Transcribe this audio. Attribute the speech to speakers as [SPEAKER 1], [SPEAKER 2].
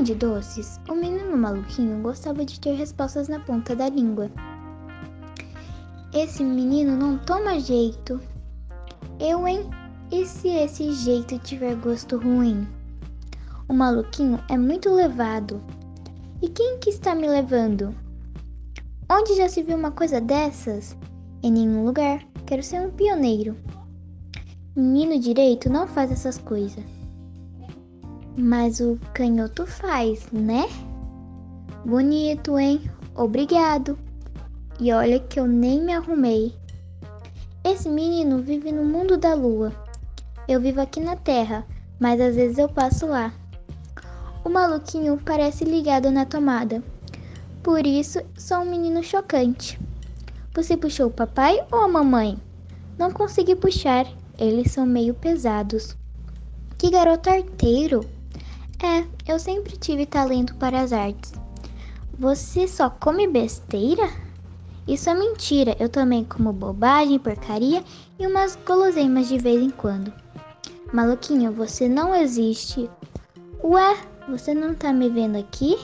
[SPEAKER 1] Além de doces, o menino maluquinho gostava de ter respostas na ponta da língua. Esse menino não toma jeito. Eu, hein? E se esse jeito tiver gosto ruim? O maluquinho é muito levado. E quem que está me levando? Onde já se viu uma coisa dessas? Em nenhum lugar. Quero ser um pioneiro. Menino direito não faz essas coisas. Mas o canhoto faz, né? Bonito, hein? Obrigado. E olha que eu nem me arrumei. Esse menino vive no mundo da lua. Eu vivo aqui na terra, mas às vezes eu passo lá. O maluquinho parece ligado na tomada. Por isso, sou um menino chocante. Você puxou o papai ou a mamãe? Não consegui puxar, eles são meio pesados. Que garoto arteiro! É, eu sempre tive talento para as artes. Você só come besteira? Isso é mentira, eu também como bobagem, porcaria e umas guloseimas de vez em quando. Maluquinho, você não existe. Ué, você não tá me vendo aqui?